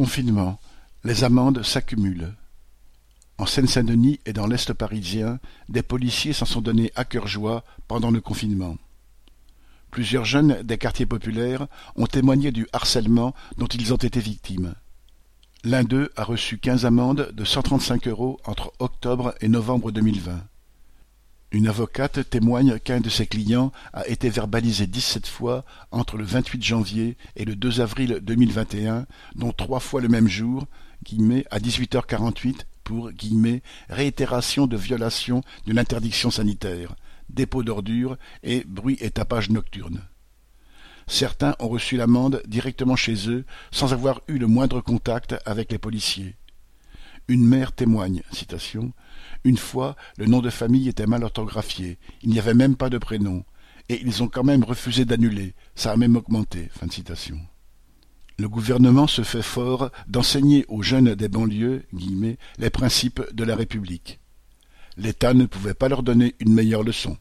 Confinement, les amendes s'accumulent. En Seine-Saint-Denis et dans l'Est parisien, des policiers s'en sont donnés à cœur joie pendant le confinement. Plusieurs jeunes des quartiers populaires ont témoigné du harcèlement dont ils ont été victimes. L'un d'eux a reçu quinze amendes de cent trente-cinq euros entre octobre et novembre 2020. Une avocate témoigne qu'un de ses clients a été verbalisé dix-sept fois entre le vingt-huit janvier et le 2 avril 2021, dont trois fois le même jour, à 18h48 pour réitération de violation d'une interdiction sanitaire, dépôt d'ordures et bruit et tapage nocturne. Certains ont reçu l'amende directement chez eux sans avoir eu le moindre contact avec les policiers. Une mère témoigne, Une fois, le nom de famille était mal orthographié, il n'y avait même pas de prénom, et ils ont quand même refusé d'annuler, ça a même augmenté. Le gouvernement se fait fort d'enseigner aux jeunes des banlieues les principes de la République. L'État ne pouvait pas leur donner une meilleure leçon.